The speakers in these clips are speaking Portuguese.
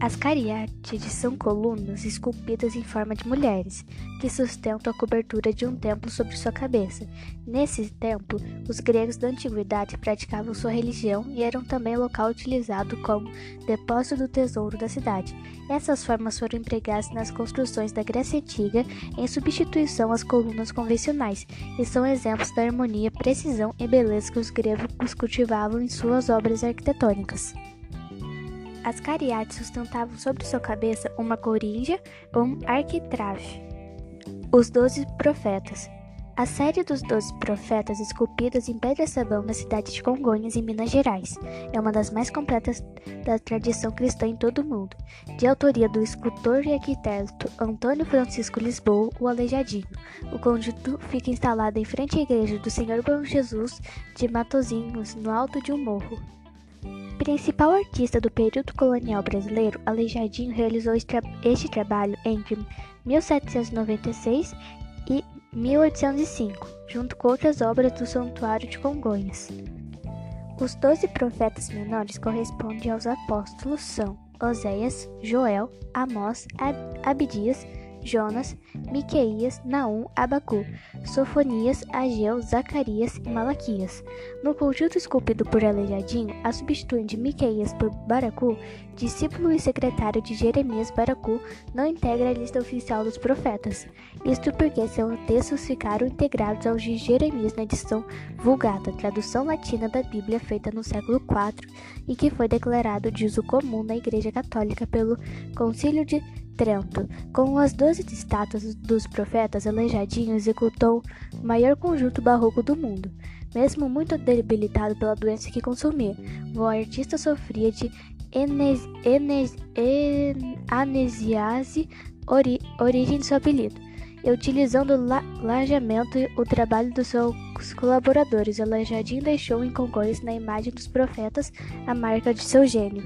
As cariátides são colunas esculpidas em forma de mulheres, que sustentam a cobertura de um templo sobre sua cabeça. Nesse templo, os gregos da antiguidade praticavam sua religião e eram também local utilizado como depósito do tesouro da cidade. Essas formas foram empregadas nas construções da Grécia Antiga em substituição às colunas convencionais e são exemplos da harmonia, precisão e beleza que os gregos cultivavam em suas obras arquitetônicas. As cariates sustentavam sobre sua cabeça uma corinja ou um arquitrave. Os Doze Profetas. A série dos Doze Profetas, esculpidas em pedra-sabão na cidade de Congonhas, em Minas Gerais, é uma das mais completas da tradição cristã em todo o mundo, de autoria do escultor e arquiteto Antônio Francisco Lisboa, o Aleijadinho. O conjunto fica instalado em frente à igreja do Senhor Bom Jesus de Matozinhos, no alto de um morro. Principal artista do período colonial brasileiro, Aleijadinho realizou este trabalho entre 1796 e 1805, junto com outras obras do Santuário de Congonhas. Os doze profetas menores correspondem aos apóstolos são Oséias, Joel, Amós, Ab Abdias, Jonas, Miqueias, Naum, Abacu, Sofonias, Ageu, Zacarias e Malaquias. No conjunto esculpido por Aleijadinho, a substituindo de Miqueias por Baracu, discípulo e secretário de Jeremias Baracu, não integra a lista oficial dos profetas. Isto porque seus textos ficaram integrados aos de Jeremias na edição Vulgata, tradução latina da Bíblia feita no século IV e que foi declarado de uso comum na Igreja Católica pelo Concílio de Trento. Com as doze estátuas dos profetas, Aleijadinho executou o maior conjunto barroco do mundo. Mesmo muito debilitado pela doença que consumia, o artista sofria de enes, enes, en, anesiase, ori, origem de seu apelido. Utilizando la, lajamento o trabalho dos seus colaboradores, Aleijadinho deixou em Congonhas, na imagem dos profetas, a marca de seu gênio.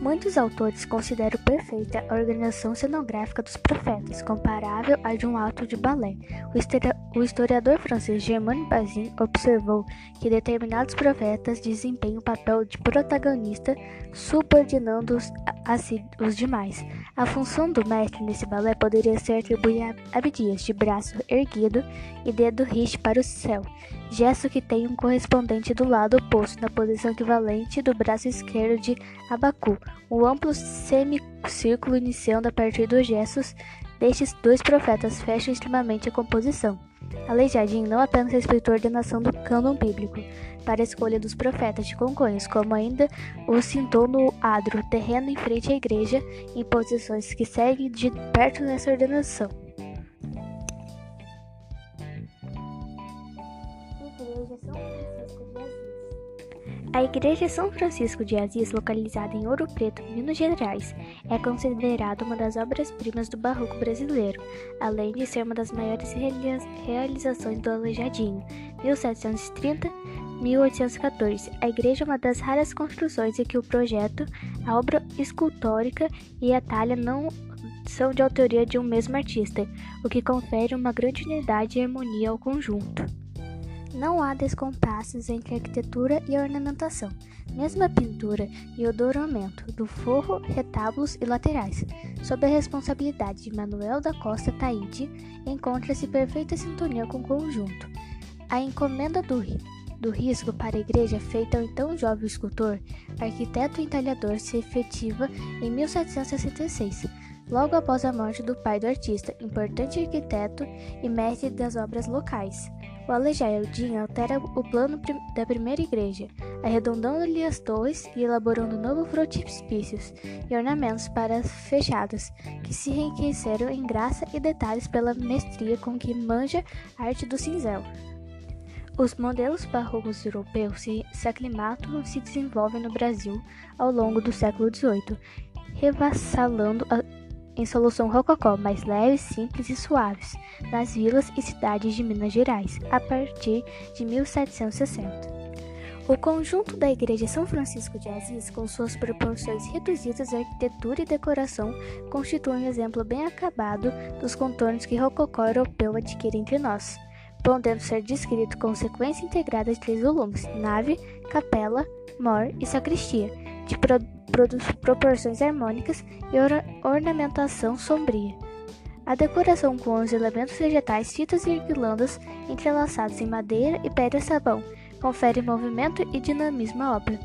Muitos autores consideram perfeita a organização cenográfica dos profetas, comparável à de um ato de balé. O historiador francês Germain Bazin observou que determinados profetas desempenham o papel de protagonista, subordinando-os os demais. A função do mestre nesse balé poderia ser atribuir a Abdias de braço erguido e dedo riste para o céu, gesto que tem um correspondente do lado oposto na posição equivalente do braço esquerdo de Abacu, um amplo semicírculo iniciando a partir dos gestos destes dois profetas fecha extremamente a composição. Aleijadinho não apenas respeitou a ordenação do cânon bíblico para a escolha dos profetas de Congonhas, como ainda o cintou no adro, terreno em frente à igreja, em posições que seguem de perto nessa ordenação. A Igreja São Francisco de Assis, localizada em Ouro Preto, Minas Gerais, é considerada uma das obras-primas do barroco brasileiro, além de ser uma das maiores realizações do Aleijadinho, 1730-1814. A igreja é uma das raras construções em que o projeto, a obra escultórica e a talha não são de autoria de um mesmo artista, o que confere uma grande unidade e harmonia ao conjunto. Não há descompassos entre arquitetura e ornamentação, mesmo a pintura e o douramento do forro, retábulos e laterais, sob a responsabilidade de Manuel da Costa Taide, encontra-se perfeita sintonia com o conjunto. A encomenda do, do risco para a igreja feita ao então jovem escultor, arquiteto e entalhador se efetiva em 1766, logo após a morte do pai do artista, importante arquiteto e mestre das obras locais. O Aleijadinho altera o plano da primeira igreja, arredondando-lhe as torres e elaborando novos frontispícios e ornamentos para as fechadas, que se enriqueceram em graça e detalhes pela mestria com que manja a arte do cinzel. Os modelos barrocos europeus se, se aclimatam e se desenvolvem no Brasil ao longo do século XVIII, revassalando a em solução rococó mais leves, simples e suaves, nas vilas e cidades de Minas Gerais, a partir de 1760. O conjunto da Igreja São Francisco de Assis, com suas proporções reduzidas, arquitetura e decoração, constitui um exemplo bem acabado dos contornos que rococó europeu adquire entre nós, podendo ser descrito com sequência integrada de três volumes: nave, capela, mor e sacristia de pro proporções harmônicas e or ornamentação sombria. A decoração com os elementos vegetais, fitas e guirlandas entrelaçados em madeira e pedra-sabão confere movimento e dinamismo à obra.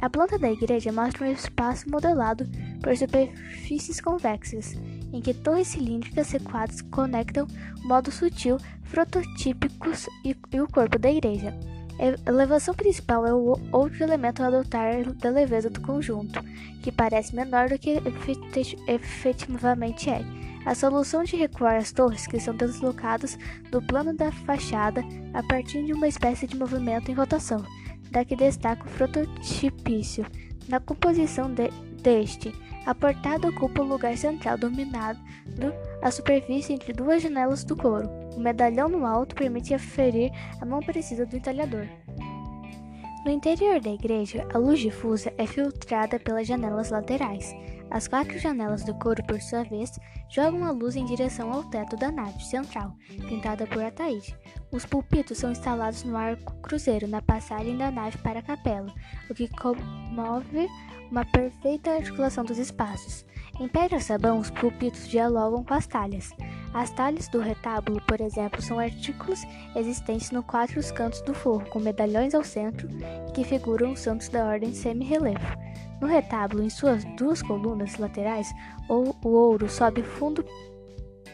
A planta da igreja mostra um espaço modelado por superfícies convexas, em que torres cilíndricas recuadas conectam modos sutil, prototípicos e, e o corpo da igreja. A elevação principal é o outro elemento a adotar da leveza do conjunto, que parece menor do que efetivamente é. A solução de recuar as torres que são deslocadas do plano da fachada a partir de uma espécie de movimento em rotação, daqui destaca o prototipício. Na composição de, deste, a portada ocupa o lugar central, dominado a superfície entre duas janelas do coro. O medalhão no alto permite aferir a mão precisa do entalhador. No interior da igreja, a luz difusa é filtrada pelas janelas laterais. As quatro janelas do coro, por sua vez, jogam a luz em direção ao teto da nave central, pintada por Ataíde. Os púlpitos são instalados no arco cruzeiro na passagem da nave para a capela, o que comove uma perfeita articulação dos espaços. Em pedra-sabão, os púlpitos dialogam com as talhas. As talhas do retábulo, por exemplo, são artículos existentes nos quatro cantos do forro, com medalhões ao centro, que figuram os santos da ordem semi-relevo. No retábulo, em suas duas colunas laterais, o ouro sobe fundo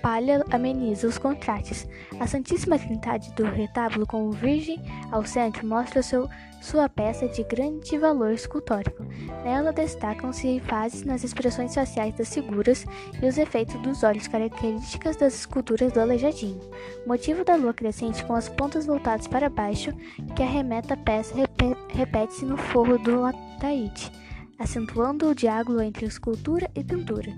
palha ameniza os contrastes. A Santíssima Trindade do retábulo com o Virgem ao centro mostra seu, sua peça de grande valor escultórico. Nela destacam-se fases nas expressões faciais das figuras e os efeitos dos olhos características das esculturas do aleijadinho. Motivo da lua crescente com as pontas voltadas para baixo, que arremeta a peça repete-se no forro do ataíde, acentuando o diálogo entre escultura e pintura.